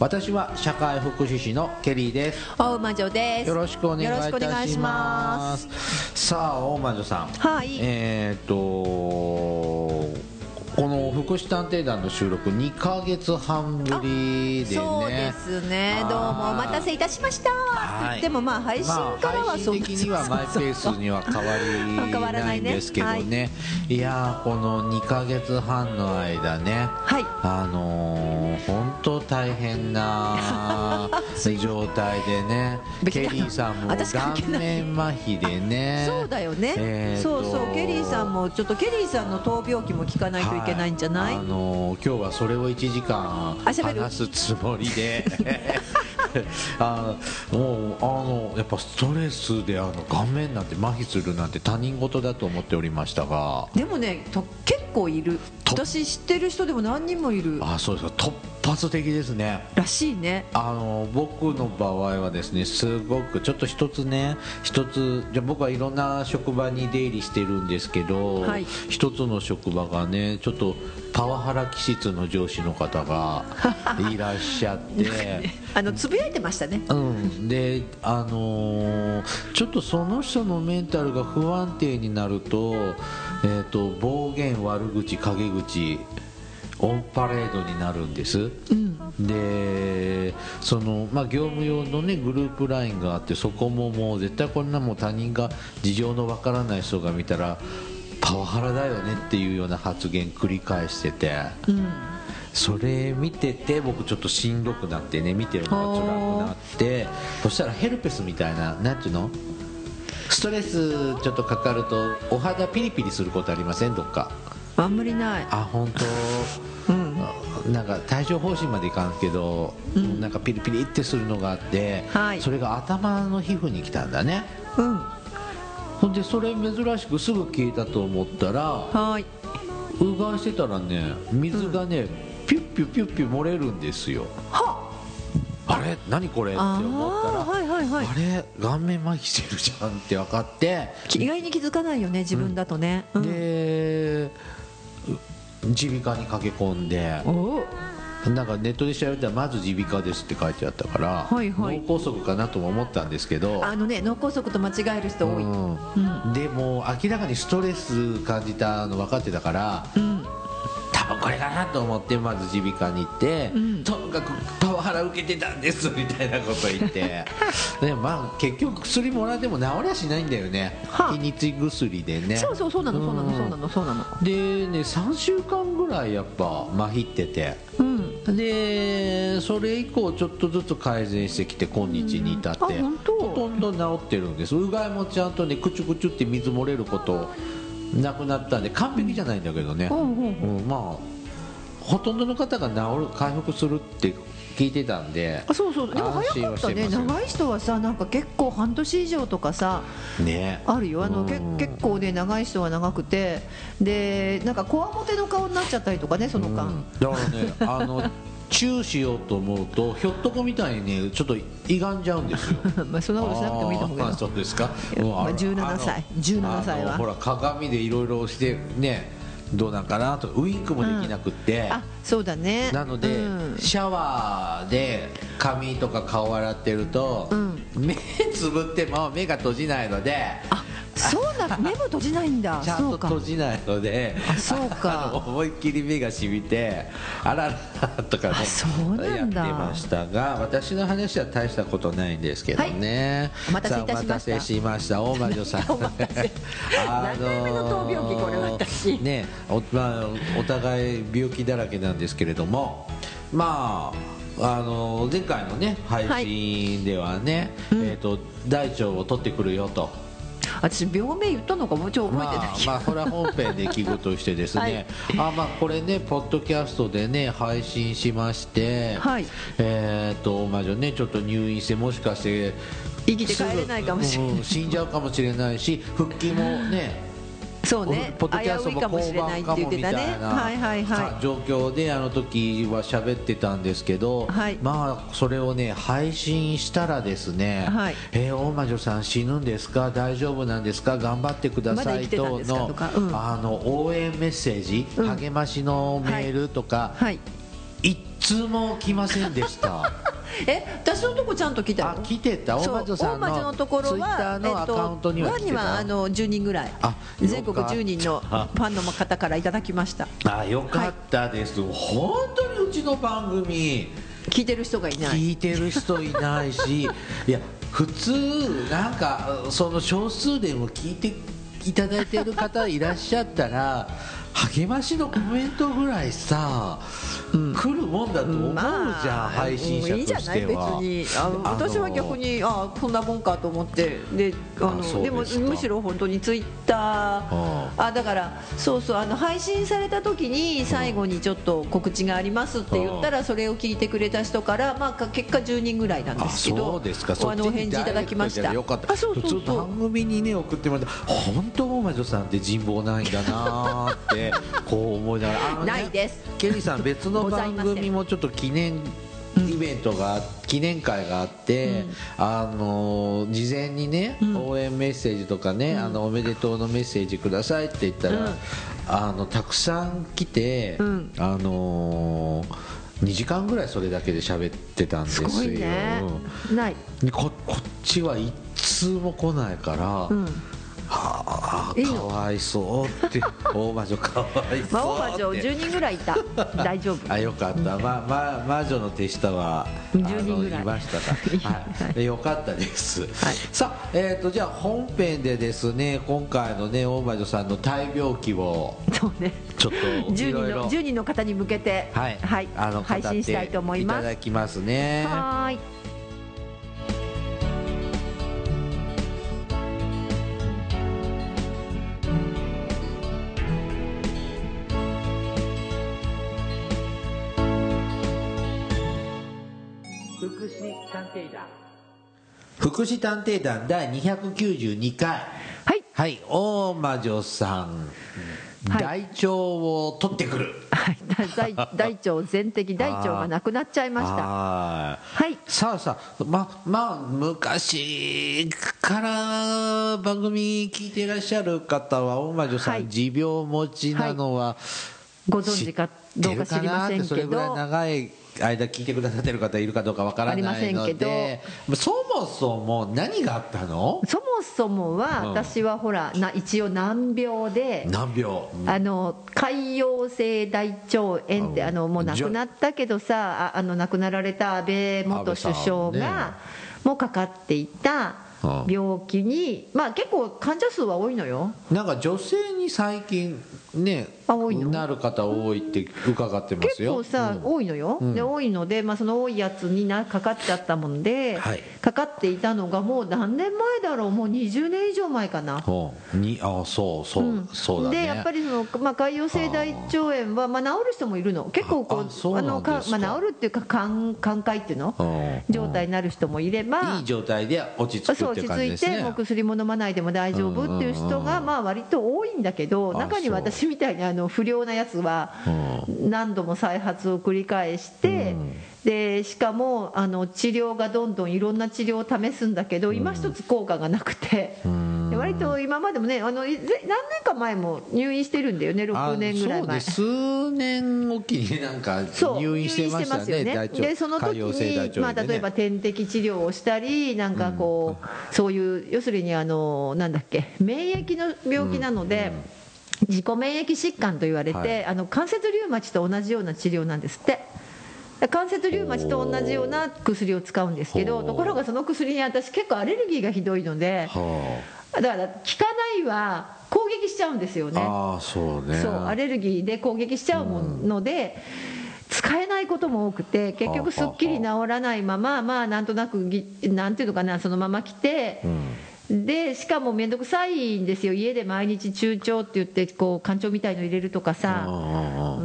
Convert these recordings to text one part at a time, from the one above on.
私は社会福祉士のケリーです。大魔女です。よろしくお願いいたします。さあ大魔女さん。はい。えっ、とこの福祉探偵団の収録2か月半ぶりでね。そうですね。どうもお待たせいたしました。はい。でもまあ配信からはまあ、配信的にはマイペースには変わ変わりならないいねんですけどね。いやーこの2か月半の間ね。はい。あのー、本当大変な 状態でね。ケリーさんも顔ない。面麻痺でね。そうだよね、えーとそうそう。ケリーさんもちょっとケリーさんの闘病期も聞かないといけないんじゃない、あのー今日はそれを1時間話すつもりで。あのもうあのやっぱストレスであの顔面なんて麻痺するなんて他人事だと思っておりましたが。でもねと結構いる。と私知ってる人でも何人もいる。あそうです。か突発的ですね。らしいね。あの僕の場合はですねすごくちょっと一つね一つじゃあ僕はいろんな職場に出入りしてるんですけど、はい。一つの職場がねちょっとパワハラ気質の上司の方が いらっしゃって。あのつぶやいてましたね。うん、であのーちょっとその人のメンタルが不安定になると,、えー、と暴言悪口陰口オンパレードになるんです、でその、まあ、業務用の、ね、グループ LINE があってそこももう絶対こんなもう他人が事情のわからない人が見たらパワハラだよねっていうような発言繰り返してて。うん。それ見てて僕ちょっとしんどくなってね見てるのが辛くなってそしたらヘルペスみたいななんていうの？ストレスちょっとかかるとお肌ピリピリすることありません？どっかあんまりない。あ本うん。当なんか帯状疱疹までいかんけど、うん。なんかピリピリってするのがあって、はい。それが頭の皮膚に来たんだね。うん。ほんでそれ珍しくすぐ消えたと思ったらはーい。うがいしてたらね水がね、ピュッピュッピュッピュ漏れるんですよはあれ何これってあ思ったらあはいはいはいあれ顔面麻痺してるじゃんって分かって、意外に気づかないよね自分だとね、うんで耳鼻科に駆け込んでなんかネットで調べたらまず耳鼻科ですって書いてあったから、はいはい。脳梗塞かなとも思ったんですけど。あのね脳梗塞と間違える人多い、うん。うん。でも明らかにストレス感じたの分かってたからうんこれかなと思ってまず耳鼻科に行って、うん。とにかくパワハラ受けてたんですみたいなこと言って。で、まあ、結局薬もらっても治りゃしないんだよね。はあ。日にち薬でね。そうそうそうなのそうなのうんそうなのそうなの。でね3週間ぐらいやっぱ麻痺ってて。うん。でそれ以降ちょっとずつ改善してきて今日に至って、うんほとんど治ってるんです。うがいもちゃんとねクチュクチュって水漏れることなくなったんで完璧じゃないんだけどね、うんうんうん。まあほとんどの方が治る回復するって聞いてたんであそうそう。でも早かったね。長い人はさなんか結構半年以上とかさね。あるよ。あのけうん。結構ね長い人は長くて。でなんかこわもての顔になっちゃったりとかねその間、うん。だからねあのチューしようと思うとひょっとこみたいにねちょっと歪んじゃうんですよ。まあそんなことしなくてもいいと思うけどそうですか？まあ17歳。あの17歳は。ほら鏡でいろいろしてねどうなんかなとウインクもできなくって、あそうだね。なので、うん。シャワーで髪とか顔洗ってると、うん目つぶっても目が閉じないのであそうな目も閉じないんだ。ちゃんと閉じないのであそうか。思いっきり目がしみてあららとかねあそうなんだ。やってましたが私の話は大したことないんですけどね、お待たせいたしました。さあお待たせしました。大魔女さん。何回目の闘病期これ私。ねお,、まあ、お互い病気だらけなんですけれどもまああの前回のね配信ではね、うん。えー、と大腸を取ってくるよと私病名言ったのかもうちょっと覚えてないまあ、まあ、これは本編で聞くとしてですね、あまあこれねポッドキャストでね配信しまして、はい。えっ、と魔女ねちょっと入院してもしかして生きて帰れないかもしれない、うん死んじゃうかもしれないし復帰もねそうね。ポッドキャストも危ういかもみたいなはいはいはさ状況であの時は喋ってたんですけど、はい。まあそれをね配信したらですね、はいえー大魔女さん死ぬんですか？大丈夫なんですか？頑張ってくださいとのうん。あの応援メッセージ、うん。励ましのメールとか、い。はい。一通も来ませんでした。え私のとこちゃんと来たあよ来てた。大魔女さん大魔女のところツイッターはのアカウントには来てた、はあの10人ぐらい。あ全国よかった。10人のファンの方からいただきました。あよかったです、本当にうちの番組。聞いてる人がいない。聞いてる人いないし いや普通なんかその少数でも聞いていただいてる方いらっしゃったら励ましのコメントぐらいさ、来るもんだと思うじゃん、配信者いいじゃない？別としてはに私は逆にあこんなもんかと思って。であのでもむしろ本当にツイッター。あだからそうそうあの配信された時に最後にちょっと告知がありますって言ったらそれを聞いてくれた人からまあか結果10人ぐらいなんであすけどあのお返事いただきました。あそうそう番組にね送ってもらって本当大魔女さんって人望ないんだなーってこう思いながら。ないです。ケリーさん別の番組もちょっと記念イベントが、記念会があって、あのー事前にね、うん。応援メッセージとかね、あのおめでとうのメッセージくださいって言ったら、うん。あのたくさん来て、うん。あのー、2時間ぐらいそれだけで喋ってたんですよ。ね。ない。でここっちは一通も来ないから、うんはあかわいそうって。大魔女かわいそうまあ大魔女10人ぐらいいた。大丈夫。あよかった、まま、魔女の手下は10人ぐらい。いましたか、はい。で よかったです、さあ、えー、とじゃあ本編でですね今回のね大魔女さんの大病気をそうね。ちょっと10人の10人の方に向けてはい、あの配信したいと思います。いただきますね。はーい祉探偵団。福祉探偵団第292回。はい。はい。大魔女さん、はい。大腸を取ってくる。はい。大大腸全摘大腸がなくなっちゃいました。はい。はい。さあさあままあ昔から番組聞いていらっしゃる方は大魔女さん、はい。持病持ちなのは、ご存知かどうか知りません知ってるかなってそれけぐらいど長い間聞いてくださってる方いるかどうかわからないのありませんけでそもそも何があったの？そもそもはうん私はほらな一応難病で難病。あの潰瘍性大腸炎ってうん。あのもう亡くなったけどさああの亡くなられた安倍元首相がもうかかっていたうん。病気にまあ結構患者数は多いのよ。なんか女性に最近ねあ多いの？なる方多いって伺ってます結よ構さ、うん。多いのよ、うん。で多いので、まあ、その多いやつになかかっちゃったもんで、はい。かかっていたのがもう何年前だろう。もう20年以上前かな。にあそうそう、うん。そうだね。でやっぱりその、まあ、潰瘍性大腸炎は、まあ、治る人もいるの。結構こあそううなんですか。のか、まあ、治るっていうか寛寛解っていうの？うん。状態になる人もいれば、いい状態で落ち着くそうって落ち着いて感じですねもう薬も飲まないでも大丈夫っていう人がまあ割と多いんだけどあ中にはそう私みたいにあの不良なやつはうん。何度も再発を繰り返してうん。でしかもあの治療がどんどんいろんな治療を試すんだけど今一つ効果がなくて。割と今までもねあの何年か前も入院してるんだよね6年ぐらい前。数年おきになんか入院してましたね。大腸でその時に、まあ、例えば点滴治療をしたりなんかこう、そういう要するにあのなんだっけ免疫の病気なので、自己免疫疾患と言われて、はい。あの関節リウマチと同じような治療なんですって。関節リウマチと同じような薬を使うんですけどところがその薬に私結構アレルギーがひどいのではだから効かないは攻撃しちゃうんですよね。あそうね。そうアレルギーで攻撃しちゃうもので、使えないことも多くて結局すっきり治らないまままあなんとなくぎなんていうのかなそのまま来てうんでしかも面倒くさいんですよ。家で毎日中長って言ってこう館長みたいの入れるとかさ。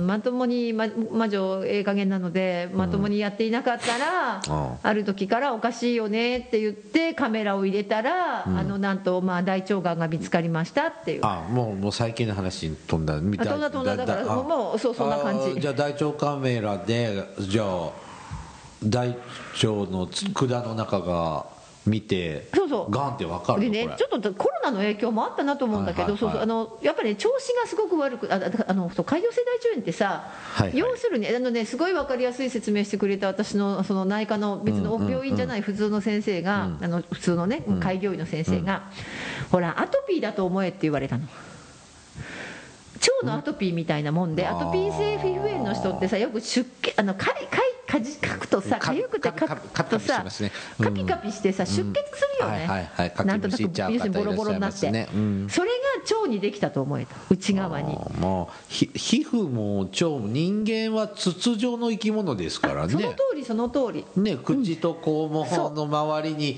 まともに、ま、魔女ええ加減なのでまともにやっていなかったら、ある時からおかしいよねって言ってカメラを入れたら、あのなんとまあ大腸がんが見つかりましたっていう。あもうもう最近の話に飛んだ。みたい。飛んだ飛んだ。だからもうそうそんな感じ。じゃあ大腸カメラでじゃあ大腸の管の中が見てそうそう。がんって分かるでねちょっとコロナの影響もあったなと思うんだけど、やっぱり、ね、調子がすごく悪くああの潰瘍性大腸炎ってさ、はいはい。要するにあの、ね、すごい分かりやすい説明してくれた私のその内科の別の病院じゃない普通の先生が、あの普通のね開業医の先生が、ほらアトピーだと思えって言われたの。腸のアトピーみたいなもんで、アトピー性皮膚炎の人ってさよく出血あのかいかじかくとさか痒くてかかくとさカピカピしてさ出血するよね、なんとなく要するにボロボロになって、それが腸にできたと思えた内側に。もうひ皮膚も腸も人間は筒状の生き物ですからそのね通りその通り。ね口と肛門の周りに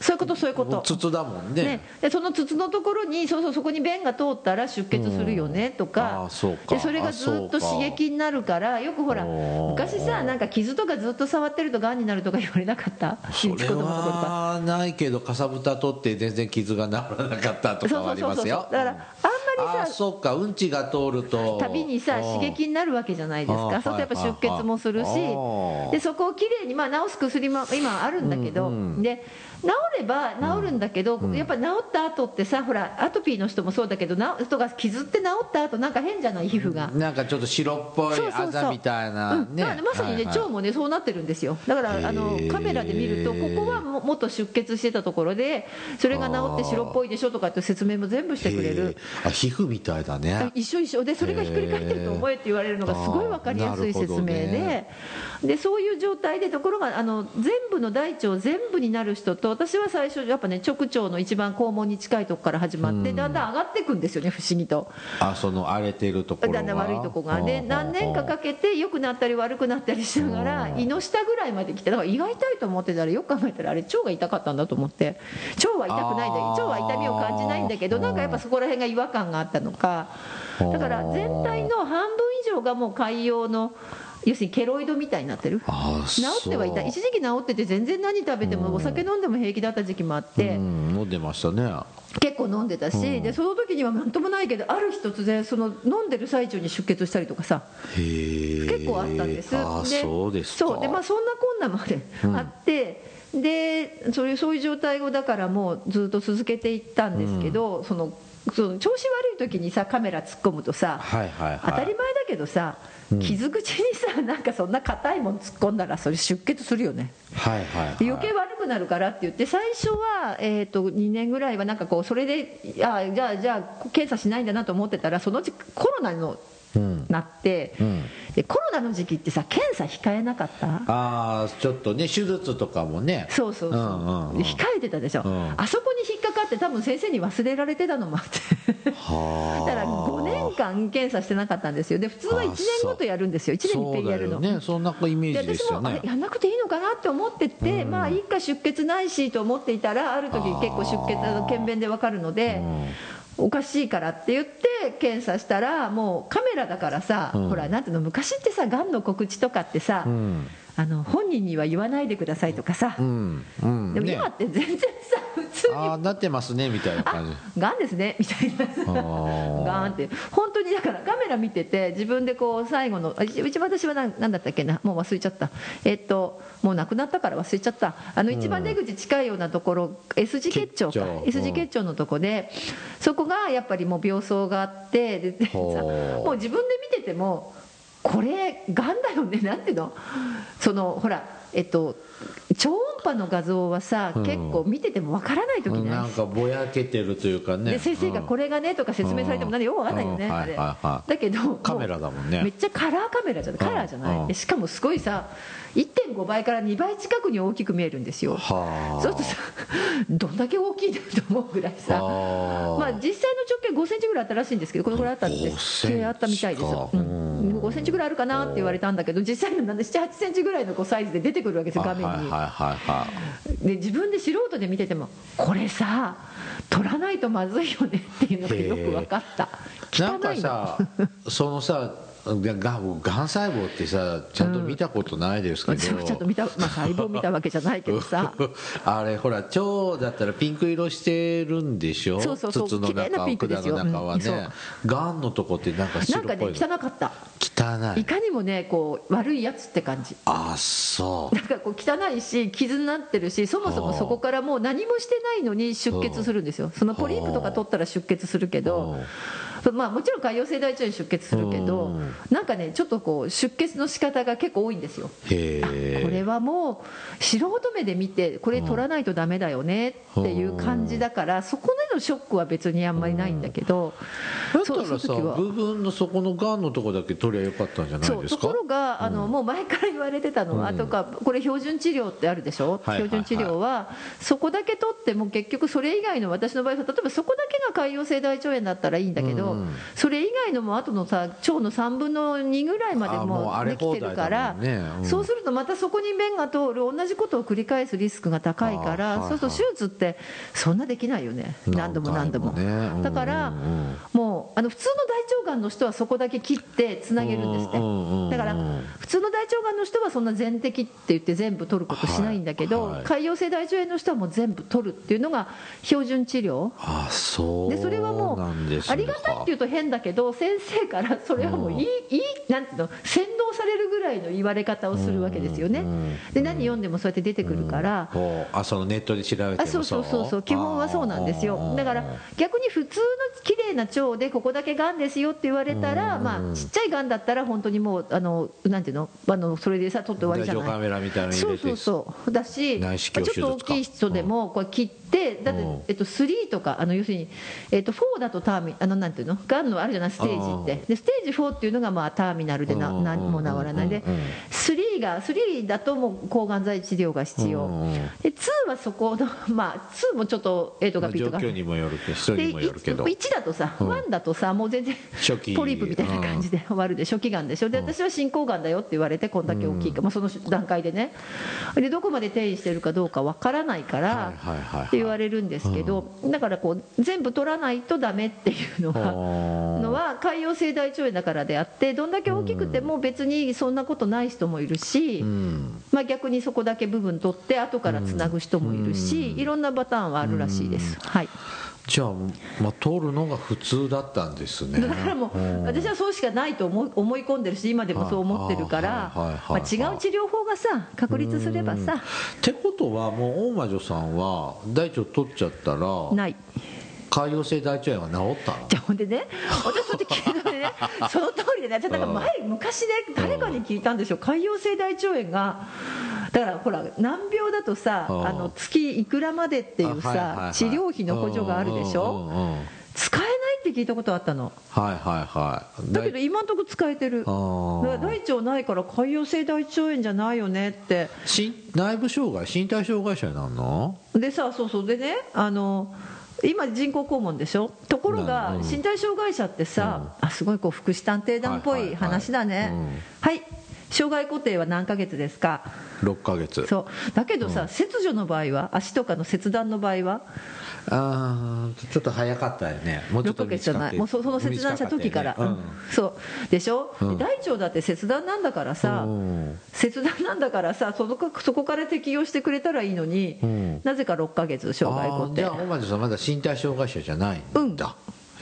そういうことそういうこと。筒だもんね。ね、でその筒のところにそうそうそこに便が通ったら出血するよねとあかあそうか。でそれがずっと刺激になるからよくほら昔さなんか傷とかずっと触ってるとがんになるとか言われなかった？それはないけどかさぶた取って全然傷が治らなかったとかはありますよ。だからあんまりさああそっか。うんちが通ると。旅にさうん刺激になるわけじゃないですか。そうするとやっぱ出血もするし。でそこをきれいにまあ治す薬も今あるんだけど、うんうん。で治れば治るんだけど、やっぱ治った後ってさほらアトピーの人もそうだけどな人が傷って治った後なんか変じゃない皮膚が。なんかちょっと白っぽいあざみたいなうん。ねだからまさにね、腸もねそうなってるんですよ。だからあのカメラで見るとここはももっと出血してたところでそれが治って白っぽいでしょとかって説明も全部してくれる。あ皮膚みたいだね。一緒一緒。でそれがひっくり返ってると思えって言われるのがすごい分かりやすい説明でね。でそういう状態でところがあの全部の大腸全部になる人と私は最初やっぱね直腸の一番肛門に近いとこから始まってだんだん上がっていくんですよね不思議と。あその荒れてるところがだんだん悪いとこが。で何年かかけて良くなったり悪くなったりしながら胃の下ぐらいまで来てだから胃が痛いと思ってたらよく考えたらあれ腸が痛かったんだと思って。腸は痛くないんだ腸は痛みを感じないんだけどなんかやっぱそこら辺が違和感があったのか。だから全体の半分以上がもう潰瘍の要するにケロイドみたいになってる？あ治ってはいた。一時期治ってて全然何食べてもお酒飲んでも平気だった時期もあって、うん飲んでましたね。結構飲んでたし、でその時には何ともないけどある日突然その飲んでる最中に出血したりとかさ結構あったんです、あそうですか。そう。でまあそんなこんなまであって、でそういうそういう状態をだからもうずっと続けていったんですけど、そのその調子悪い時にさカメラ突っ込むとさ、当たり前だけどさ、傷口にさなんかそんな硬いもん突っ込んだらそれ出血するよね。はいはいはい。で余計悪くなるからって言って最初は、えー、と2年ぐらいはなんかこうそれであじゃあじゃあ検査しないんだなと思ってたらそのうちコロナのうんなって、うん。でコロナの時期ってさ検査控えなかった？ああちょっとね手術とかもね。そうそうそう,、んうんうん。控えてたでしょ、うん。あそこに引っかかって多分先生に忘れられてたのもあって。はあ。だから5年間検査してなかったんですよ。で普通は1年ごとやるんですよ。1年に一遍やるの。ねそんなイメでージです私もやんなくていいのかなって思ってて、まあいいか出血ないしと思っていたらある時結構出血あの検便で分かるので、おかしいからって言って検査したらもうカメラだからさ、うん。ほらなんていうの昔ってさがんの告知とかってさ、うん。あの本人には言わないでくださいとかさ、うん。でも今って全然さ普通に。ああなってますねみたいな感じ。がんですねみたいな。ー。がんって。本当にだからカメラ見てて自分でこう最後のあ一一番私は何何だったっけな。もう忘れちゃった。えっともう亡くなったから忘れちゃった。あの一番出口近いようなところ S 字結腸か。S 字結腸のとこでそこがやっぱりもう病巣があってででさもう自分で見ててもこれがんだよね。なんていうの？そのほらえっと超音波の画像はさ、うん。結構見ててもわからない時うん。なんかぼやけてるというかね。で先生がこれがねとか説明されても何よくわかんないよね、あれうん。はいはいはいだけどカメラだもんね。めっちゃカラーカメラじゃない？カラーじゃない、しかもすごいさ1.5倍から2倍近くに大きく見えるんですよ。はあ。そうするとさどんだけ大きいんだと思うぐらいさ。まあ、実際の直径5センチぐらいあったらしいんですけどこれぐらいあったんで5センチか。あったみたいですよ、うん、5センチぐらいあるかなって言われたんだけど実際の78センチぐらいのこうサイズで出てくるわけですよ画面に、はいはいはいはい。で自分で素人で見ててもこれさ取らないとまずいよねっていうのがよく分かった。なんかさそのさがん細胞ってさちゃんと見たことないですけど、私もちゃんと見た、まあ、細胞見たわけじゃないけどさ。あれほら腸だったらピンク色してるんでしょ？そうそうそう。筒の綺麗な中ピンクですよ管の中はねがんのとこってなんかな白っんかねぽいの汚かった汚い。いかにもねこう悪いやつって感じ。あそう。だからこう汚いし傷になってるしそもそもそこからもう何もしてないのに出血するんですよ。そのポリープとか取ったら出血するけどまあもちろん潰瘍性大腸炎出血するけどうん。なんかねちょっとこう出血の仕方が結構多いんですよ。これはもう素人目で見てこれ取らないとダメだよねっていう感じだからそこでのショックは別にあんまりないんだけどだったらさ部分のそこのがんのとこだけ取りゃよかったんじゃないですかところがあの、もう前から言われてたのは、とかこれ標準治療ってあるでしょ、標準治療はそこだけ取っても結局それ以外の私の場合は例えばそこだけが潰瘍性大腸炎だったらいいんだけど、うん。それ以外のも後のさ腸の3分の2ぐらいまであもできてるから、そうするとまたそこに便が通る同じことを繰り返すリスクが高いから、そうすると手術ってそんなできないよね。何度も何度も。だから、もうあの普通の大腸がんの人はそこだけ切ってつなげるんですねだから普通の大腸がんの人はそんな全摘って言って全部取ることしないんだけど、潰瘍性大腸炎の人はもう全部取るっていうのが標準治療。あそうでそれはもうありがたいっていうと変だけど先生からそれはもういい,、いいなんていうの先導されるぐらいの言われ方をするわけですよね。で何読んでもそうやって出てくるから、あそのネットで調べてもあそうそうそうそう。基本はそうなんですよ。だから逆に普通の綺麗な腸でここだけがんですよって言われたら、うんまあ、ちっちゃいがんだったら本当にもうあのなんていうのあのそれでさ取って終わりじゃない。大腸カメラみたいなの入れて。そうそうそう。だし、ちょっと大きい人でもこれ切ってだってうん、えっと、3とかあの要するに、えっと、4だとターミあのなんていうの？がんのあるじゃない？ステージって。でステージ4っていうのがまあターミナルでなうん何も治らない。でうんうん3が3だともう抗がん剤治療が必要。で2はそこの まあ2もちょっと A とか B とか状況にもよるけど人でにもよるけど。1だとさ、うん。1だとさもう全然初期。ポリープみたいな感じで終わるで初期がんでしょ？で私は進行がんだよって言われてこんだけ大きいか、まあ、その段階でね。でどこまで転移してるかどうかわからないから、はいはいはいはいって言われるんですけど、だからこう全部取らないとダメっていうのは。のは潰瘍性大腸炎だからであってどんだけ大きくても別にそんなことない人もいるし、うん。まあ、逆にそこだけ部分取って後からつなぐ人もいるし、いろんなパターンはあるらしいです。はいじゃあ、まあ、取るのが普通だったんですね。だからもううん。私はそうしかないと思い思い込んでるし今でもそう思ってるから違う治療法がさ確立すればさ。ってことはもう大魔女さんは大腸取っちゃったらない。潰瘍性大腸炎は治ったの？じゃあほんでね私そうやって聞いたのにね。その通りでね私なんか前昔ね誰かに聞いたんですよ潰瘍性大腸炎がだからほら難病だとさうんあの月いくらまでっていうさ治療費の補助があるでしょ？使えないって聞いたことあったの。はいはいはい。だけど今んとこ使えてる。大腸ないから潰瘍性大腸炎じゃないよねって。し内部障害身体障害者になるの？でさそうそう。でねあの今人工肛門でしょ？ところがうん。身体障害者ってさ、あすごいこう福祉探偵団っぽはい。話だね。うん。はい障害固定は何ヶ月ですか？6ヶ月。そう。だけどさ、切除の場合は足とかの切断の場合は？あーちょっと早かったよね。もうちょ6っとヶ月じゃない。もうそその切断した時から、短ったよねうん。そう。でしょ、う大腸だって切断なんだからさ、うん。切断なんだからさそのかそこから適用してくれたらいいのに、うん。なぜか6ヶ月障害固定。じゃあ大魔女さんまだ身体障害者じゃないうんん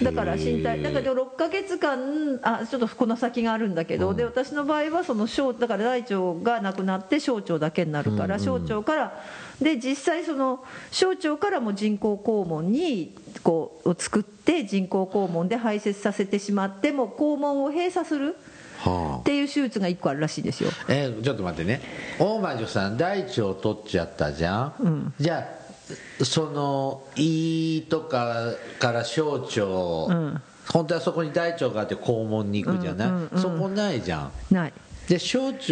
だ、だから身体だけど6ヶ月間あちょっとこの先があるんだけど、うん。で私の場合はその小だから大腸がなくなって小腸だけになるから、うんうん。小腸からで実際その小腸からも人工肛門にこうを作って人工肛門で排泄させてしまっても肛門を閉鎖するはあ。っていう手術が1個あるらしいですよ。えーちょっと待ってね。大魔女さん大腸を取っちゃったじゃん、うん。じゃあその胃とかから小腸、ん。本当はそこに大腸があって肛門に行くじゃない、うんうんうんそこないじゃん。ない。で小腸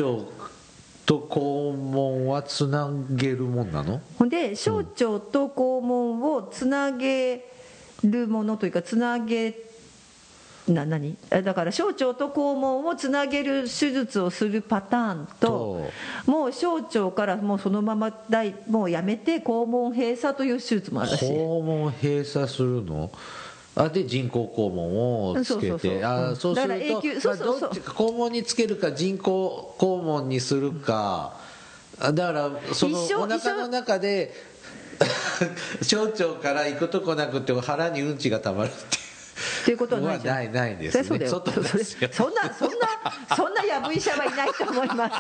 と肛門はつなげるもんなの？ほんで小腸と肛門をつなげるものというかつなげな何えだから小腸と肛門をつなげる手術をするパターンともう小腸からもうそのまま大もうやめて肛門閉鎖という手術もあるらしい。肛門閉鎖するの？あで人工肛門をつけて。あうんそうすると肛門につけるか人工肛門にするか。あだからそのお腹の中で 小腸から行くとこなくて腹にうんちがたまるってっていうことはないじゃん。ないないですね。そうだよ。それそんなそんなそんなやぶ医者はいないと思いま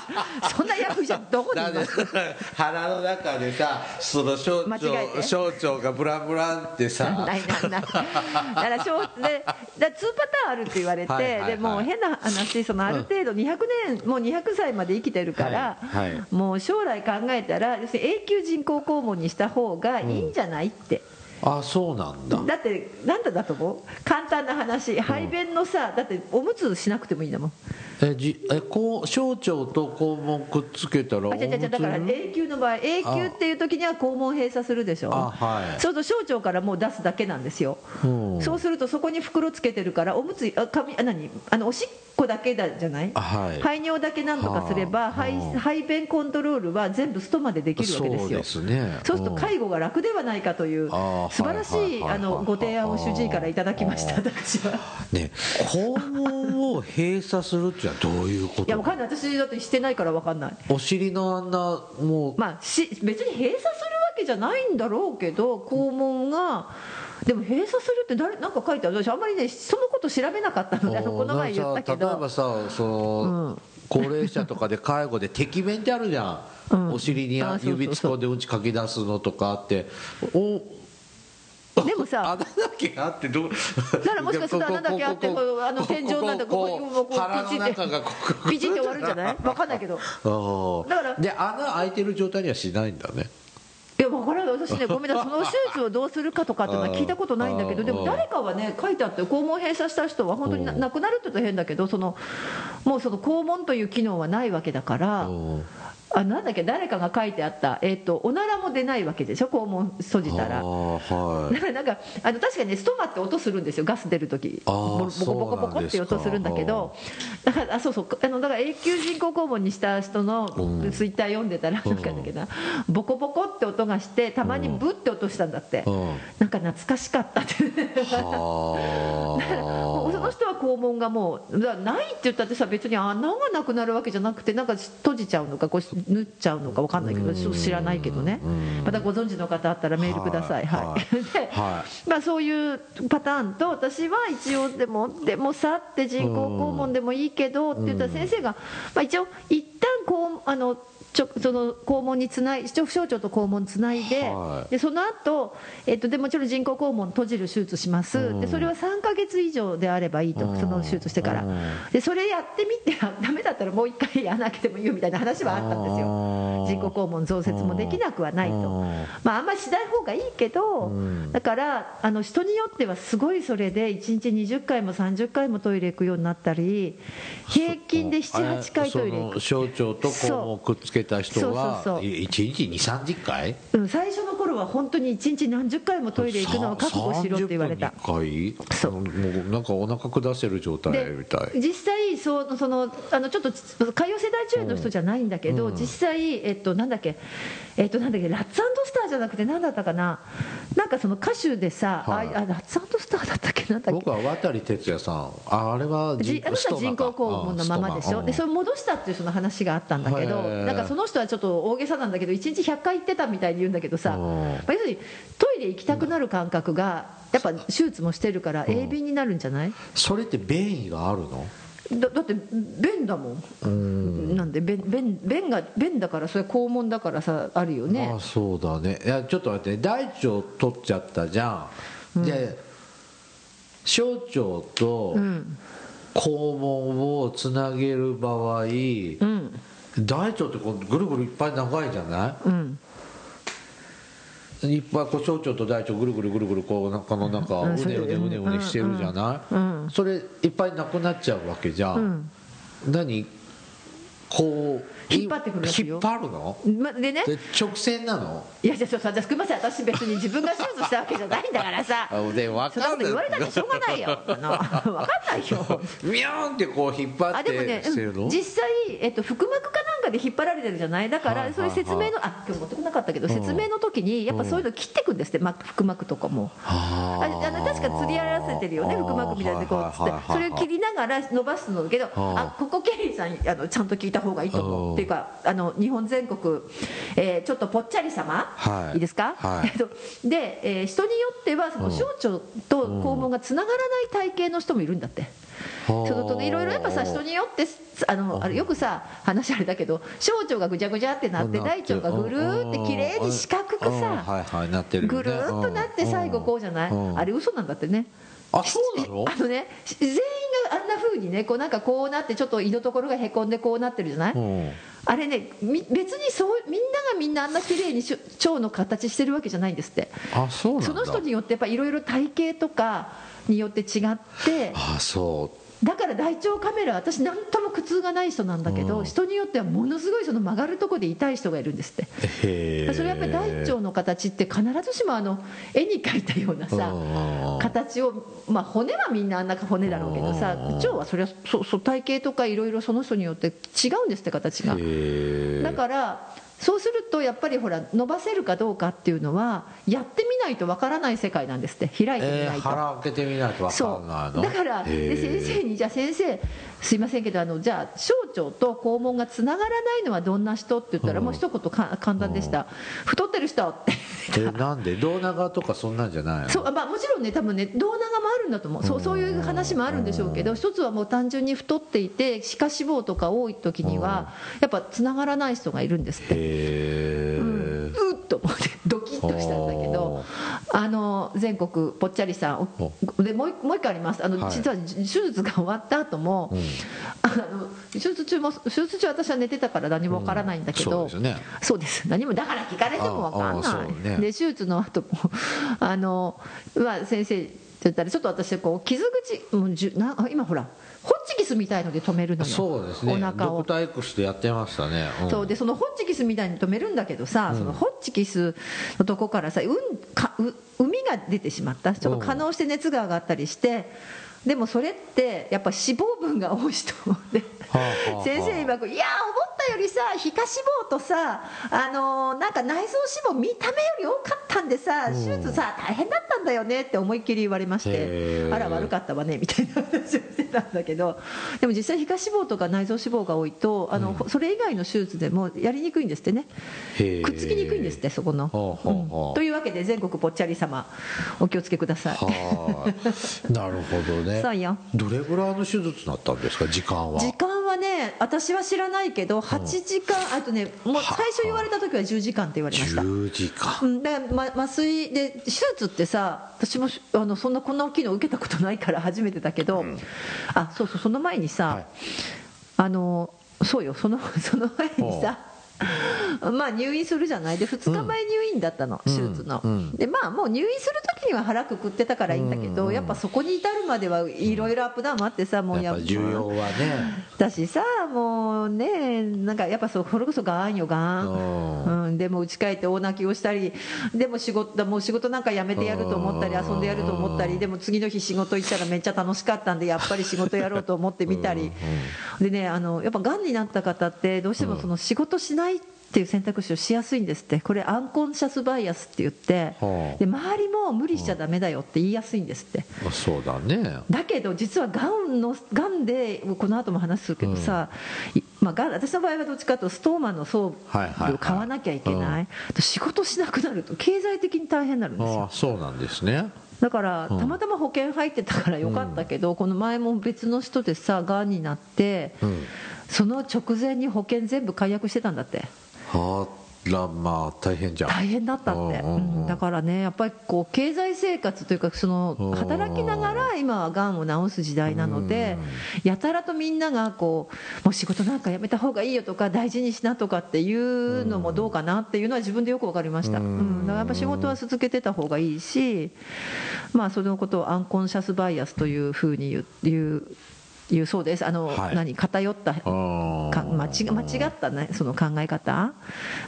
す。そんなやぶ医者どこにいだます腹の中でさその小腸小腸がブランブランってさ。ないないない。だから小でだ2パターンあるって言われて、はいはいはい。でもう変な話そのある程度200年、もう200歳まで生きてるから、はいはい。もう将来考えたら要するに永久人工肛門にした方がいいんじゃないって、あそうなんだ。だってなんだだと思う？簡単な話。排便のさだっておむつしなくてもいいんだもん。えじえこう小腸と肛門くっつけたらあ違う違う違うだから永久の場合永久っていう時には肛門閉鎖するでしょ。あはい。そうすると小腸からもう出すだけなんですよ、うん。そうするとそこに袋つけてるからおむつあ紙あ何？あのおしっこだけだじゃない、あはい。排尿だけなんとかすればはあ。排うん。排便コントロールは全部ストまでできるわけですよ。そうね。そうすると介護が楽ではないかという素晴らしはいあのご提案を主治医からいただきました私は。ね肛門を閉鎖するっていうのはどういうこいやわとかんない。私だってしてないからわかんない。お尻のあんなもうまあし別に閉鎖するわけじゃないんだろうけど肛門がでも閉鎖するって誰なんか書いてある？私あんまりねそのこと調べなかったのであのこの前言ったけ例えばどさその、うん。高齢者とかで介護で摘便ってあるじゃん、うん。お尻に指突っ込んでうんちかき出すのとかあって。おでもさ 穴だけあってどう？だからもしかしたら穴だけあってあの天井なんだこここここうピチってピチって終わるんじゃない？わかんないけど。だからで穴開いてる状態にはしないんだね。いや分からない。私ね ごめんなさいその手術をどうするかとかって聞いたことないんだけどでも誰かはね書いてあって肛門閉鎖した人は本当に亡くなるって言うと変だけどそのもうその肛門という機能はないわけだからうんあなんだっけ？誰かが書いてあった、えっとおならも出ないわけでしょ？肛門閉じたら。はい。だからなんかあの確かにねストマって音するんですよガス出るときあーボコボコボコって音するんだけど。だからあそうそう。あのだから永久人工肛門にした人のうん。ツイッター読んでたらなんかだっけなボコボコって音がしてたまにブって音したんだって。うん。なんか懐かしかったって。は その人は肛門がもうないって言ったってさ別に穴がなくなるわけじゃなくてなんか閉じちゃうのかこう縫っちゃうのか分かんないけど知らないけどね。うん。またご存知の方あったらメールください。はい。はい。ではまあそういうパターンと私は一応でもでもさって人工肛門でもいいけどって言ったら先生がまあ一応一旦こうあのちょその肛門につない小腸と肛門つないで,、はい。でその後、えっとでもちろん人工肛門閉じる手術します、でそれは3か月以上であればいいと、うん。その手術してから、うん。でそれやってみてダメだったらもう一回穴開けてもいいよみたいな話はあったんですよ。人工肛門増設もできなくはないと。うん。まああんまりしない方がいいけど、ん。だからあの人によってはすごいそれで1日20回も30回もトイレ行くようになったり平均で78回トイレ行く。小腸と肛門をくっつけた人はそうそうそう。1日2 3 0回うん、最初の頃は本当に1日何十回もトイレ行くのを覚悟しろって言われた。30分に1回そう。もうなんかお腹下せる状態でみたい。実際そうそのあのちょっと歌謡世代中の人じゃないんだけど、うん。実際、えっと、なんだっけ、えっと、なんだっけ？ラッツスターじゃなくて何だったかな？なんかその歌手でさ、はい。ああラッツスターだったっけ？なんだっけ？僕は渡哲也さん。ああれはじあの人は人工肛門のままでしょ？でそれ戻したっていうその話があったんだけどなんかその人はちょっと大げさなんだけど1日100回行ってたみたいに言うんだけどさ、要するにトイレ行きたくなる感覚がやっぱ手術もしてるから鋭敏になるんじゃない？それって便意があるの？だだって便だもん。なんで便便便が便だからそれ肛門だからさあるよね。あそうだね。いやちょっと待って大腸取っちゃったじゃん、で小腸とうん。肛門をつなげる場合、うん大腸ってこうぐるぐるいっぱい長いじゃなうん。いいっぱいこう小腸と大腸ぐるぐるぐるぐるこう中の中うねうねうねうね。してるじゃない、うんうん。それいっぱいなくなっちゃうわけじゃん、うん。何？こう引っ張ってくるらしいよ引っ張るの？までね。で直線なの？いやいやそうそうすみません。私別に自分が手術したわけじゃないんだからさ。あで分そんなかんないこと言われたってしょうがないよ。分かんないよ。ミューンってこう引っ張っあでもねうん実際、えっと、腹膜かなんかで引っ張られてるじゃない？だから、そういう説明のあ今日持ってこなかったけど、説明の時にやっぱそういうの切ってくんですって、ま腹膜とかも。あ。ああの確か釣り合わせてるよね腹膜みたいでこうつって。それを切りながら伸ばすのだけどあ。ここケリーさんあのちゃんと聞いた方がいいと思うんうっていうかあの日本全国、えーちょっとぽっちゃり様、はい。いいですか、はい。えっとで、えー人によってはその小腸と肛門がつながらない体型の人もいるんだって。そのといろいろやっぱさ人によってあのあれよくさ話あれだけど小腸がぐちゃぐちゃってなって大腸がぐるーって綺麗に四角くうん。さはいはいなってるよね。ぐるーっとなって最後こうじゃない？うん。あれ嘘なんだってね。あそうなの？あのね全員があんな風にねこうなんかこうなってちょっと胃のところがへこんでこうなってるじゃない？うんあれねみ別にそうみんながみんなあんな綺麗に腸の形してるわけじゃないんですって。あそうなんだ。その人によってやっぱいろいろ体型とかによって違って。あそうだから大腸カメラ私何とも苦痛がない人なんだけど、うん。人によってはものすごいその曲がるとこで痛い人がいるんですって。それやっぱり大腸の形って必ずしもあの絵に描いたようなさ形をまあ骨はみんなあんな骨だろうけどさうん腸はそれはそそ体型とかいろいろその人によって違うんですって形が。だからそうするとやっぱりほら伸ばせるかどうかっていうのはやってみないとわからない世界なんですって。開いてみえー、ないと。腹開けてみないと分かそんないう。のだからで先生にじゃあ先生すいませんけどあのじゃあ小腸と肛門がつながらないのはどんな人って言ったらうん。もう一言か簡単でした。太ってる人。ってえなんで？胴長とかそんなんじゃないの？そうまあもちろんね多分ね胴長もあるんだと思う。そうそういう話もあるんでしょうけど一つはもう単純に太っていて皮下脂肪とか多い時にはやっぱつながらない人がいるんですって。うん、うっと思ってドキッとしたんだけどあの全国ぽっちゃりさんおでもう一もう一個あります。あの、はい。実は手術が終わった後も、うん。あの手術中も手術中私は寝てたから何もわからないんだけど、そうですね。そうです。何もだから聞かれてもわかんああなそうね。いで手術の後もあの、まあ、先生って言ったらちょっと私こう傷口もうじゅなあ今ほらホッチキスみたいので止めるのよ。そうですね。お腹を。ドクター X でやってましたね、ん。そうでそのホッチキスみたいに止めるんだけどさ、うん。そのホッチキスのとこからさ、うん、かう海が出てしまった。ちょっと可能して熱が上がったりしてでもそれってやっぱ脂肪分が多い人ではあはあはあ。先生曰く「いや思ったよりさ皮下脂肪とさあのーなんか内臓脂肪見た目より多かったんでさうん。手術さ大変だったんだよね」って思いっきり言われましへてー。あら悪かったわねみたいな話をしてたんだけどでも実際皮下脂肪とか内臓脂肪が多いとあの、それ以外の手術でもやりにくいんですってね。くっつきにくいんですってそこの。ほうん。というわけで全国ぽっちゃり様お気をつけください。はい なるほどね。そうよ。どれぐらいの手術になったんですか時間は？時間はね私は知らないけど8時間、あとねもう最初言われた時は10時間って言われました。10時間。うん、だから、ま、麻酔で手術ってさ私もあのそんなこんな大きいの受けたことないから 初めてだけど、あそうそうその前にさ、はい。あのそうよその その前にさ まあ入院するじゃない。で2日前入院だったの、うん。手術の、うん。でまあもう入院する時には腹くくってたからいいんだけど、うん。やっぱそこに至るまではいろいろアップダウンあってさもうやっぱ重要はね。だしさもうねなんかやっぱそれこそがんよがん、うん。うん、でも家帰って大泣きをしたりでも仕事もう仕事なんか辞めてやると思ったりうん。遊んでやると思ったりでも次の日仕事行ったらめっちゃ楽しかったんでやっぱり仕事やろうと思ってみたりでねあのやっぱがんになった方ってどうしてもその仕事しないっていう選択肢をしやすいんですって。これアンコンシャスバイアスって言ってはあ。で周りも無理しちゃダメだよって言いやすいんですって。あそうだね。だけど実はがんのがんでこの後も話するけどさ、いまあ、私の場合はどっちかというとストーマンの装備を買わなきゃいけない、仕事しなくなると経済的に大変になるんですあよあそうなんですねだからうん。たまたま保険入ってたからよかったけど、この前も別の人でさがんになってうん。その直前に保険全部解約してたんだって。あらまあ大変じゃん。大変だったって、うんだからねやっぱりこう経済生活というかそのうん。働きながら今はがんを治す時代なのでやたらとみんながこうもう仕事なんかやめた方がいいよとか大事にしなとかっていうのもどうかなっていうのは自分でよく分かりました、ううんん、だからやっぱ仕事は続けてた方がいいしまあそのことをアンコンシャスバイアスというふうに言う言ういうそうです。あの、はい。何偏ったか間違間違った、ね、その考え方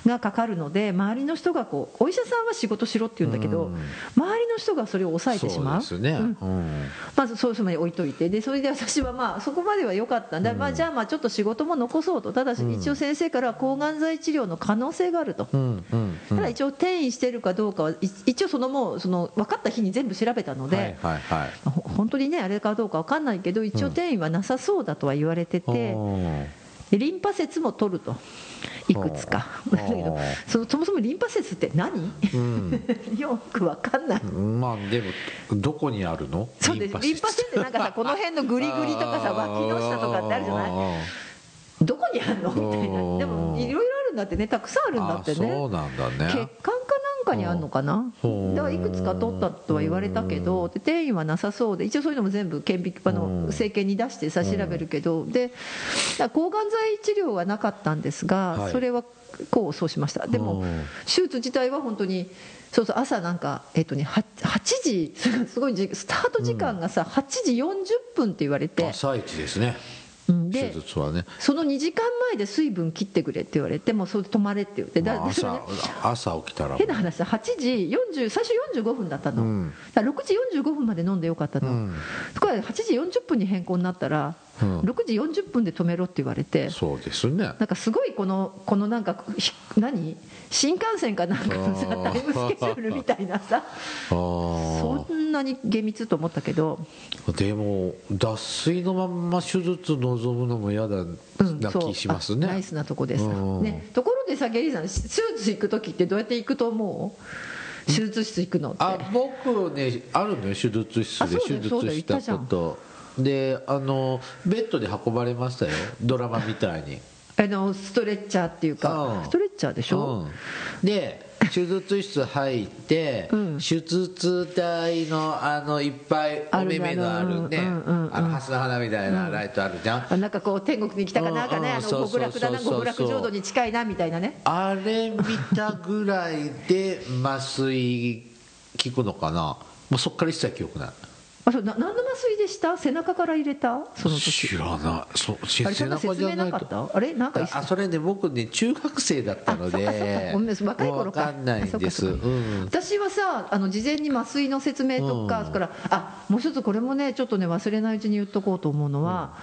がかかるので周りの人がこうお医者さんは仕事しろって言うんだけど、うん。周りの人がそれを抑えてしまう。そうですね、うん。うん。まずそういうふうに置いといてでそれで私はまあそこまでは良かったんで、まあ、じゃあまあちょっと仕事も残そうと。ただし一応先生からは抗がん剤治療の可能性があると。うんうんうん。ただ一応転移してるかどうかはい一応そのもうその分かった日に全部調べたので、はいはいはい。ほ本当にねあれかどうか分かんないけど一応転移はなさそうだとは言われてて、リンパ節も取るといくつか。あー。だけどそのそもそもリンパ節って何？うん。よく分かんない。まあでもどこにあるの？そうです。リンパ節。ってなんかさこの辺のグリグリとかさ 脇の下とかってあるじゃない？どこにあるの？みたいな。でもいろいろあるんだってね。たくさんあるんだってあそうねなんだね。血管かなんかにあるのかな？う。んだからいくつか取ったとは言われたけどで転移はなさそうで一応そういうのも全部顕微あのうん。生検に出してさ調べるけどで抗がん剤治療はなかったんですはい。がそれはこうそうしました。でもうん手術自体は本当にそうそう朝なんかえっとね 8, 8時すごいじスタート時間がさ8時40分って言われて朝一ですねで術はね。その2時間前で水分切ってくれって言われてもうそれで止まれって言って。だまあだそれね朝朝起きたら変な話さ8時40最初45分だったの、うん。だから6時45分まで飲んでよかったの、うん。ところが8時40分に変更になったら、うん。6時40分で止めろって言われてそうですね。なんかすごいこのこのなんかひ何？新幹線かなんかのさタイムスケジュールみたいなさ。あそんなに厳密と思ったけど、あでも脱水のまんま手術望むのも嫌だうん、な気しますね。あナイスなとこです、うん。ね、ところでさゲリーさん手術行く時ってどうやって行くと思う？手術室行くのって。あ僕ねあるのよ手術室あで手術したことであのベッドで運ばれましたよ。ドラマみたいに。あのストレッチャーっていうかうん。ストレッチャーでしょ、うん、で手術室入って、うん。手術台のあのいっぱいお目目のある。ね。あのハスの花みたいなライトあるじゃん、あなんかこう天国に来たかなんかね、うんうんあの極楽だな極楽浄土に近いなみたいなね。あれ見たぐらいで麻酔効くのかな。もうそっから一切記憶ないあそうな何の麻酔でした？背中から入れた？その時。知らない。そしあれそんなかった？あれ？なんかあそれね僕ね中学生だったので。ごめんなさい若い頃か。んないんです。うん私はさあの事前に麻酔の説明とか、うん。それからあもう一つこれもねちょっとね忘れないうちに言っとこうと思うのは、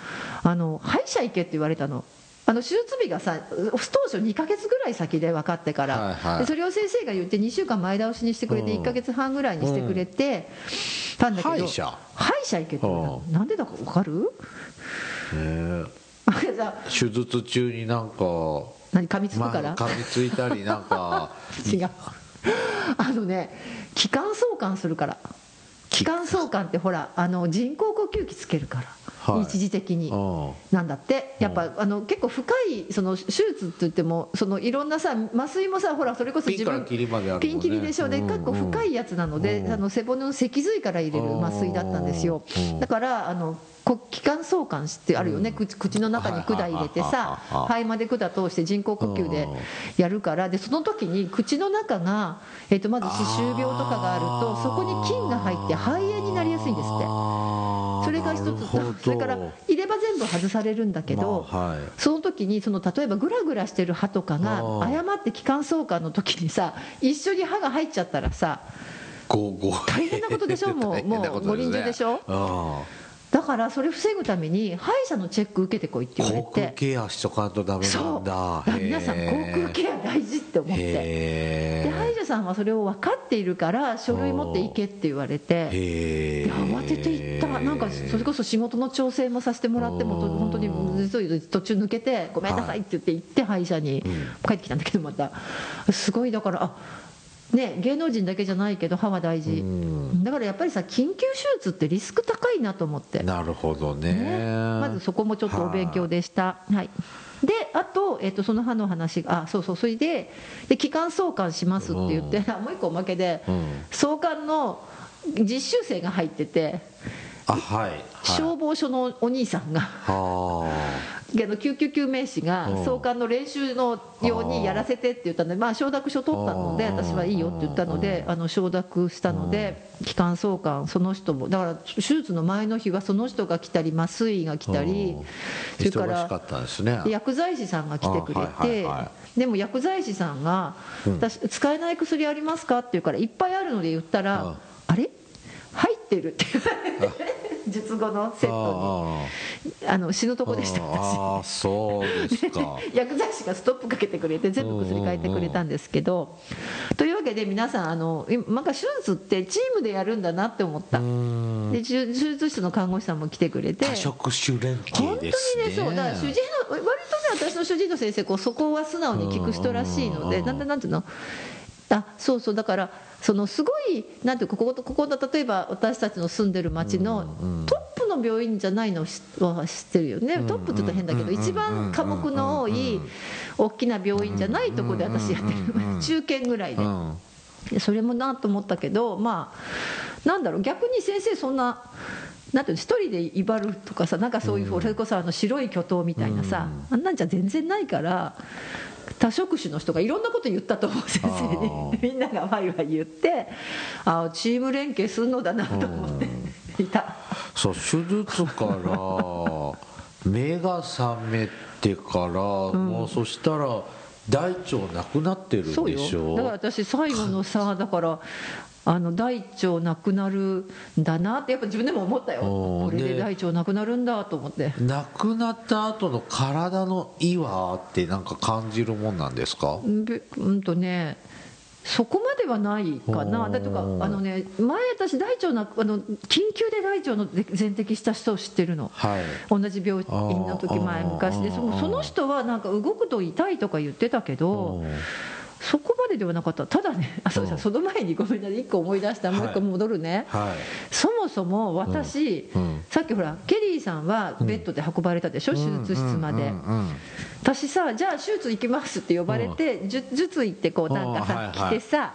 あの歯医者行けって言われたの。あの手術日がさ当初2か月ぐらい先で分かってから、はいはい。でそれを先生が言って2週間前倒しにしてくれてうん。1か月半ぐらいにしてくれて、たんだけど歯医者。歯医者行けって。言われたのなんでだか分かる？へえ。手術中になんか何噛みつくから、まあ噛みついたりなんか。違う。あのね気管相関するから。気管相関ってほらあの人工呼吸器つけるから、はい一時的に。うんなんだって。やっぱあの結構深いその手術って言ってもそのいろんなさ麻酔もさほらそれこそピンから切りまであるもんね。ピン切りでしょ。でうん結構深いやつなので、うん。あの背骨の脊髄から入れる麻酔だったんですよ。うん。だからあのこ気管相関ってあるよね、口口の中に管入れてさ肺まで管通して人工呼吸でやるから。でその時に口の中が、えっとまず歯周病とかがあるとそこに菌が入って肺炎になりやすいんですってそれが一つそれから入れ歯全部外されるんだけど、その時にその例えばグラグラしてる歯とかが誤って気管相関の時にさ一緒に歯が入っちゃったらさ大変なことでしょ？もう もうご臨終でしょあだからそれ防ぐために歯医者のチェック受けてこいってあ言われて。口腔ケアしとかんとダメなそう。んだあ皆さん口腔ケア大事って思って。へで歯医者さんはそれを分かっているから書類持って行けって言われて。慌てて行った。なんかそれこそ仕事の調整もさせてもらってもと本当に途中抜けてごめんなさいって言って行って歯医者に帰ってきたんだけどまた。すごいだからあね芸能人だけじゃないけど歯は大事。うん。だからやっぱりさ緊急手術ってリスク高いなと思って。なるほどね。ね、まずそこもちょっとお勉強でした。はい。であと,、えっとその歯の話があそうそう。それでで気管相関しますって言って、もう一個おまけで、うん。相関の実習生が入ってて、あはい、はい、消防署のお兄さんがはあの救急救命士がうん。送還の練習のようにやらせてって言ったので、まあ、承諾書取ったので私はいいよって言ったのであの承諾したので気管送還その人もだから手術の前の日はその人が来たり麻酔医が来たりうん。それから薬剤師さんが来てくれて、でも薬剤師さんが「うん。私使えない薬ありますか?」って言うから「いっぱいあるので言ったら「うん。あれ？入ってる」って言われて術後のセットにあの死ぬとこでした私。そうですか。薬剤師がストップかけてくれて全部薬変えてくれたんですけどというわけで皆さんあの今なんか手術ってチームでやるんだなって思った。で手手術室の看護師さんも来てくれて。多職種連本当にね。携ですねそうだから主治医の割とね私の主治医の先生こうそこは素直に聞く人らしいのでうんなんでなんていうの？あそうそう。だからそのすごいなんていうかこことここの例えば私たちの住んでる町のトップの病院じゃないのは知ってるよね。トップって言うと変だけどうん一番科目の多い大きな病院じゃないとこで私やってる。中堅ぐらいで。それもなと思ったけどまあなんだろう。逆に先生そんななんていうの一人で威張るとかさなんかそういう、それこそあの白い巨頭みたいなさ、あんなんじゃ全然ないから多職種の人がいろんなこと言ったと思う先生あにみんながワイワイ言ってあチーム連携するのだなと思っていた。そう手術から 目が覚めてから、もうそしたら大腸なくなってるそうよ。でしょだから私最後のさだからあの大腸なくなるんだな。ってやっぱ自分でも思ったよ。これでで大腸なくなるんだと思って。亡くなった後の体の違和ってなんか感じるもんなんですか？うんとねそこまではないかな、だとかあのね前私大腸なあの緊急で大腸の全摘した人を知ってるの？はい。同じ病院の時前昔で。そのその人はなんか動くと痛いとか言ってたけどうんそこまでではなかった。ただねあそううん。その前にごめんなさい。1個思い。出したもう1個戻るね、はい。そもそも私、うん。さっきほらケリーさんはベッドで運ばれたでしょ、手術室まで、うん。うん。うん。私さじゃあ手術行きますって呼ばれて、術行ってこうなんかさ、うん。はいはい。来てさ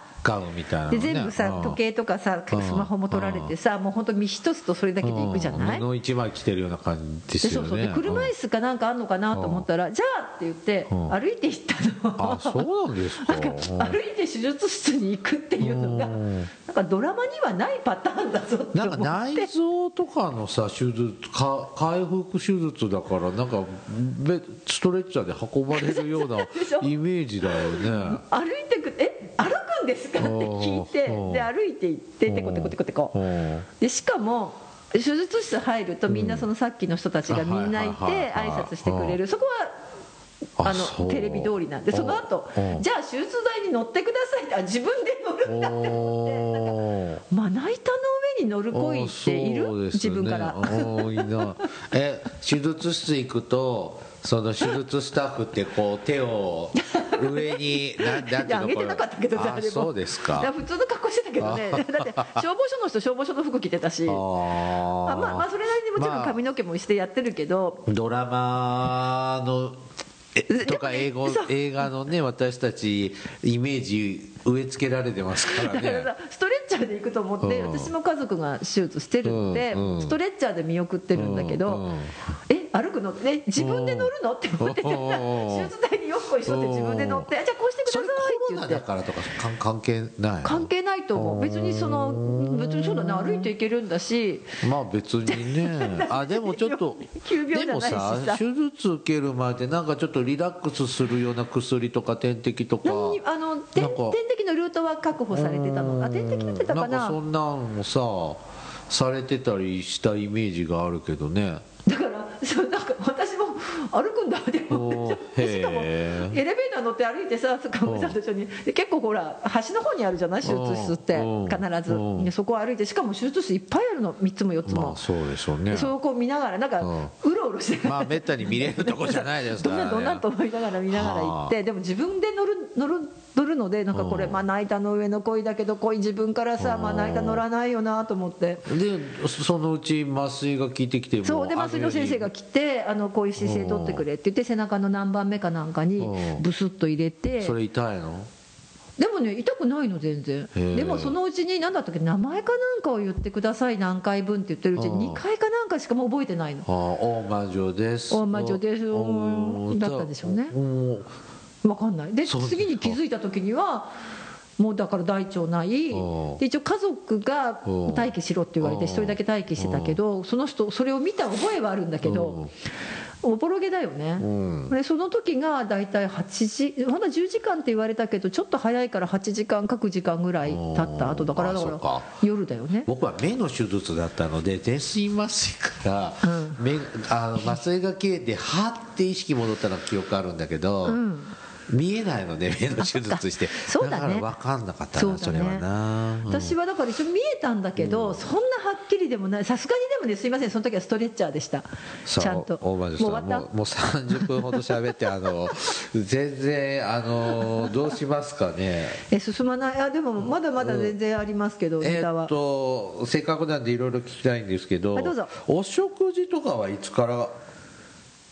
みたいなのでね全部さうん。時計とかさスうん。マホも取られてさもう本当身一つとそれだけで行くじゃない？うん。布一枚着てるような感じですよね。でそうそう。で車椅子かなんかあんのかなと思ったらじゃあって言ってうん。歩いて行ったの。あそうなんですか。なんか歩いて手術室に行くっていうのがうん。なんかドラマにはないパターンだぞってなんか内臓とかのさ手術か回復手術だからなんかべストレッチャーで運ばれるようなイメージだよね。歩いてくえ？歩くんですか？って聞いてうんで歩いて行ってテコテコテコテコ。う。んでしかも手術室入るとみんなそのさっきの人たちがみんないて挨はい拶してくれる。そこはあのテレビ通りなんでその後う。んじゃあ手術台に乗ってくださいってあ自分で乗るんだって思ってなんかまな板の上に乗る恋っている、ね。自分から。え手術室行くとその手術スタッフってこう手を上になんていや上げてなかったけどあ誰も。そうですか。普通の格好してたけどね。だって消防署の人消防署の服着てたし。まあまあそれなりにもちろん髪の毛もしてやってるけど、ドラマのとか英語映画のね私たちイメージ植え付けられてますからだからね さストレッチャーで行くと思って、うん。私も家族が手術してるので、うんうん。ストレッチャーで見送ってるんだけど、え歩くのえ自分で乗るのって思ってうん手術台によっこいしょって自分で乗ってあじゃあこうしてくださいって言って。だからとか関関係ない。関係ないと思う。別にその別にそうだね歩いていけるんだし。まあ別にね。あでもちょっと急病じゃないしでもさ。さ手術受ける前ってなんかちょっとリラックスするような薬とか点滴とか。あの点滴のルートは確保されてたのあ点滴出てたかな。んかなそんなんもさされてたりしたイメージがあるけどねだからそうなんか私も歩くんだって思おってーしかもエレベーター乗って歩いてさ看護師さんと一緒に。で結構ほら端の方にあるじゃない？手術室ってうん。必ず。そこを歩いてしかも手術室いっぱいあるの3つも4つも。まあそうでしょうね。でそこを見ながらなんかうろうろしてまあめったに見れるとこじゃないですからね。どんなどんなと思いながら見ながら行ってでも自分で乗る乗る乗るのでなんかこれうん。まな板の上の恋だけど恋自分からさうん。まな板乗らないよなと思って。でそのうち麻酔が効いてきてもそうで麻酔の先生が来てあのこういう姿勢取ってくれって言って背中の何番目かなんかにうん。ブスッと入れて。それ痛いの？でもね痛くないの全然。でもそのうちに何だったっけ名前かなんかを言ってください何回分って言ってるうちうん。に2回かなんかしかもう覚えてないの。あ大魔女です。大魔女です。おだったでしょうね。うん分かんない。で次に気づいた時にはもうだから大腸ない。うんで一応家族がうん待機しろって言われてうん一人だけ待機してたけどその人それを見た覚えはあるんだけどおぼろげだよね。うん。でその時が大体8時まだ10時間って言われたけどちょっと早いから8時間各時間ぐらい経った後だからあだから夜だよね。僕は目の手術だったので全身麻酔からうん。目あの麻酔が切れてはって意識戻ったの記憶あるんだけど、うん見えないので目の手術して。そうだね。から分かんなかったなそれはな、うん。私はだから一応見えたんだけど、そんなはっきりでもない。さすがにでもねすいませんその時はストレッチャーでした。ちゃんと。大魔女さんもう終わっもうもう30分ほど喋ってあの全然あのどうしますかね。たえ進まない？あでもまだまだ全然ありますけど、ネえーっタは、とせっかくなんでいろいろ聞きたいんですけど,、はいどうぞ。お食事とかはいつから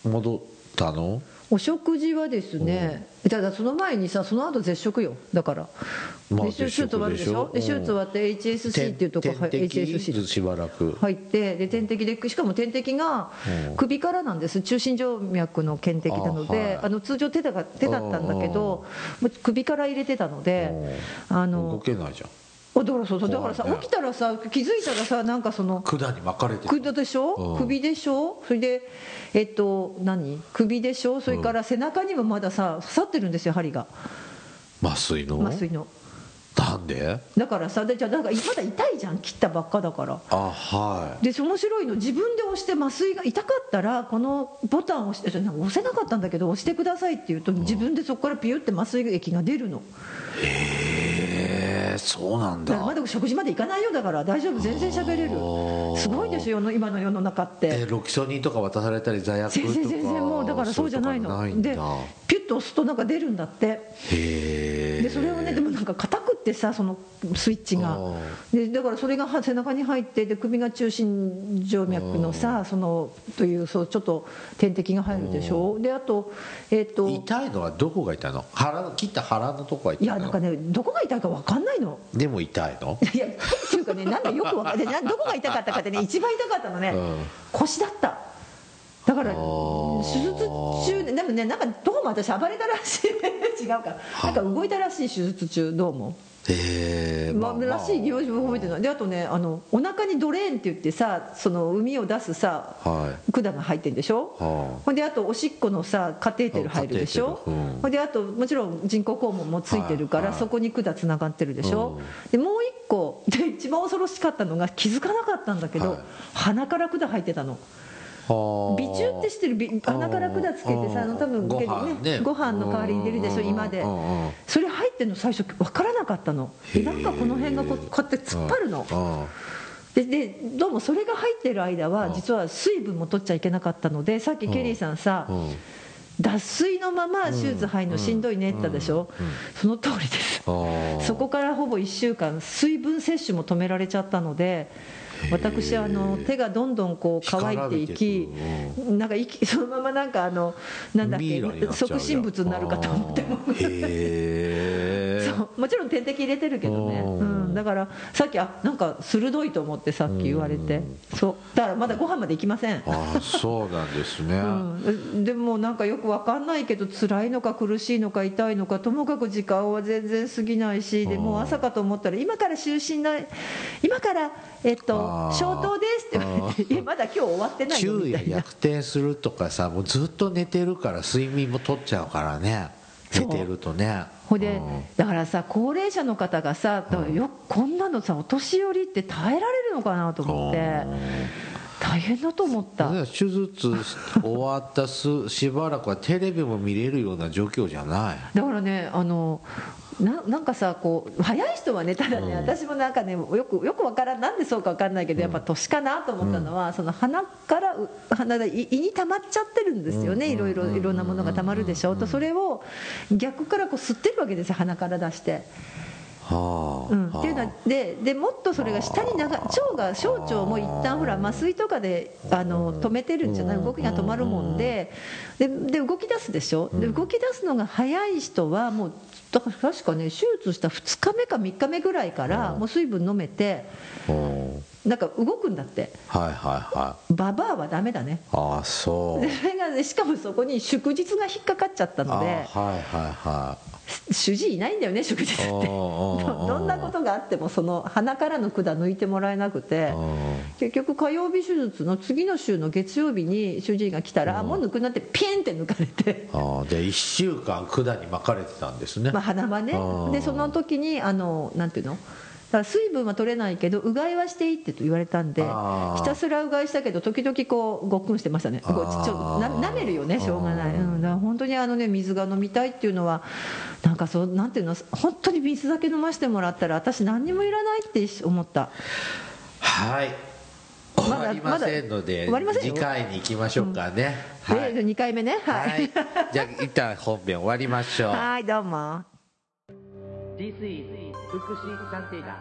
戻ったの？お食事はですね、ただその前にさその後絶食よ。だから、まあで手術終わるでしょ？で手術終わって HSC っていうとこ HSC しばらく。入ってで点滴でしかも点滴がうん。首からなんです。中心静脈の点滴なのであはいあの通常手だが手だったんだけどもう首から入れてたのであ動のけないじゃん。あだからそだからさ起きたらさ気づいたらさなんかその管に巻かれて首でしょ？うん。首でしょ？それでえっと何？首でしょ？それから背中にもまださ刺さってるんですよ針が。麻酔の？麻酔の。なんで？だからさでじゃあなんかまだ痛いじゃん切ったばっかだから。あはい。で面白いの自分で押して麻酔が痛かったらこのボタンを押してそれなんか押せなかったんだけど押してくださいって言うと自分でそこからピュって麻酔液が出るの。へえそうなんだ。まだ食事までいかないよだから大丈夫。全然喋れる。ー。すごいですよ今の世の中って。えロキソニンとか渡されたり罪悪とか。全然全然もうだからそうじゃないの。でピュッと押すとなんか出るんだって。でそれをねでもなんか硬くってさそのスイッチが。でだからそれがは背中に入ってで首が中心静脈のさそのというそうちょっと点滴が入るでしょ。であとえっ、と。痛いのはどこが痛いの？腹の切った腹のとこが痛いの？いやなんかねどこが痛いか分かんないの。でも痛いの？いやっていうかねなんかよく分かんない。などこが痛かったかってね一番痛かったのね、うん。腰だっただから手ー。術中ででもねなんかどうも私暴れたらしい。違うか。なんか動いたらしい手術中どうも。へえまあ、らしい用事も覚えてないであとねあのお腹にドレーンって言ってさその海を出すさはい。管が入ってるでしょ？はほんであとおしっこのさカテーテル入るでしょ？うん。ほんであともちろん人工肛門もついてるから、はいはい。そこに管つながってるでしょ、うん。でもう一個で一番恐ろしかったのが気づかなかったんだけど、はい。鼻から管入ってたのは鼻中って知ってるび鼻から管つけてさあの多分ご飯ね。ご飯の代わりに出るでしょうん今でうんうん。それ入ってるの最初分からなかったの。でなんかこの辺がこうこうやって突っ張るの。うんででどうもそれが入ってる間は実は水分も取っちゃいけなかったのでさっきケリーさんさうん。脱水のまま手術入るのしんどいねって言ったでしょ。その通りです。そこからほぼ1週間水分摂取も止められちゃったので私あの手がどんどんこう乾いていきなんか息 そのままなんかあのなんだっけっちゃうじゃん。促進物になるかと思っても そう。もちろん点滴入れてるけどね、うん。うん、だからさっきあなんか鋭いと思ってさっき言われて。そう。だからまだご飯まで行きません。ああそうなんですね、うん、でもなんかよく分かんないけど辛いのか苦しいのか痛いのかともかく時間は全然過ぎないしでもう朝かと思ったら今から就寝ない今から、えっと消灯ですって言われていやまだ今日終わってないよ昼夜みたいな。逆転するとかさもうずっと寝てるから睡眠も取っちゃうからね。寝てるとね。ほんでうん。だからさ高齢者の方がさよこんなのさお年寄りって耐えられるのかなと思って大変だと思った。ね手術終わったすしばらくはテレビも見れるような状況じゃない。だからねあのななんかさこう早い人はねただね、うん。私もなんかねよくよくわからんなんでそうかわかんないけど、やっぱ年かなと思ったのは、その鼻からう鼻で胃胃に溜まっちゃってるんですよね、いろいろいろんなものが溜まるでしょ、とそれを逆からこう吸ってるわけですよ鼻から出して。はあ。うん、っていうのはででもっとそれが下に流腸が小腸も一旦ほら麻酔とかであの止めてるんじゃない？動きが止まるもんで。でで動き出すでしょ？で動き出すのが早い人はもうだから確かね手術した2日目か3日目ぐらいからもう水分飲めてうん。なんか動くんだって。はいはいはい。ババアはダメだね。ああそう。でそれがねしかもそこに祝日が引っかかっちゃったので。はいはいはい主治医いないんだよね祝日って。どんなことがあってもその鼻からの管抜いてもらえなくて。うん結局火曜日手術の次の週の月曜日に主治医が来たらもう抜くなってピンって抜かれて。ああじゃあ1週間管に巻かれてたんですね、まあ、鼻はね。でその時にあのなんていうの？だから水分は取れないけどうがいはしていいってと言われたんでひたすらうがいしたけど時々こうごっくんしてましたね。こうちょちょあーな舐めるよねしょうがない、うん、だから本当にあのね水が飲みたいっていうのはなんかそうなんていうの本当に水だけ飲ませてもらったら私何にもいらないって思った。はい。終わりませんのまでませんよ。次回に行きましょうかね、ではい、2回目ね。ははいい、じゃあ一旦本編終わりましょう。はいどうも。This is 福祉探偵団。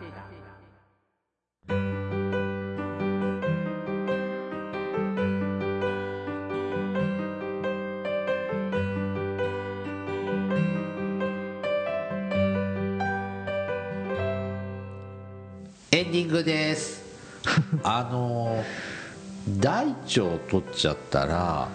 エンディングです。あの大腸取っちゃったら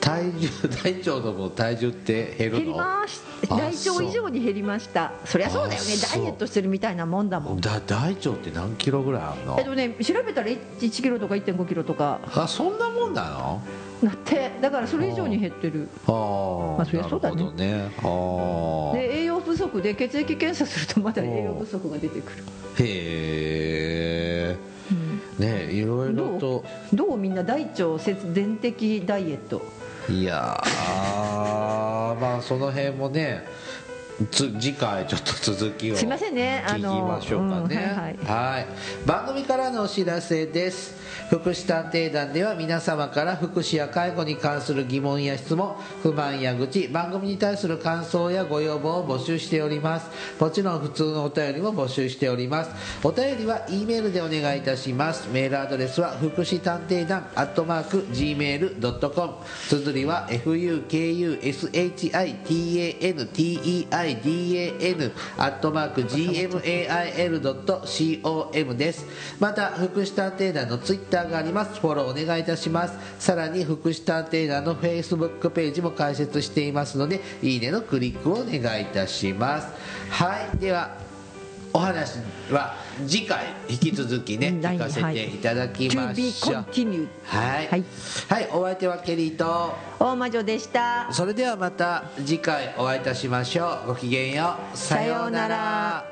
体重大腸の分体重って減るの？減ります。あ大腸以上に減りました。そりゃそうだよね。ダイエットしてるみたいなもんだもん。だ大腸って何キロぐらいあるの？えっとね調べたら1キロとか1 5キロとか。あそんなもんなの？なって。だからそれ以上に減ってる。あまあそりゃそうだね。ね。あで栄養不足で血液検査するとまだ栄養不足が出てくる、ー。へえねいろいろと。どう？みんな大腸節電的ダイエットいやーまあその辺もねつ次回ちょっと続きをすいませんね。あ聞きのましょうかね、うんはいはい。番組からのお知らせです。福祉探偵団では皆様から福祉や介護に関する疑問や質問不満や愚痴番組に対する感想やご要望を募集しております。もちろん普通のお便りも募集しております。お便りは E メールでお願いいたします。メールアドレスは福祉探偵団アットマーク Gmail.com 綴りは fukushitanteidan アットマーク gmail.com です。また福祉探偵団のツイッターがあります。フォローお願いいたします。さらに福祉探偵団のフェイスブックページも開設していますのでいいねのクリックをお願いいたします。はい。ではお話は次回引き続きね聞かせていただきましょう。はい、はい。はい、お相手はケリーと。大魔女でした。それではまた次回お会いいたしましょう。ごきげんよう。さようなら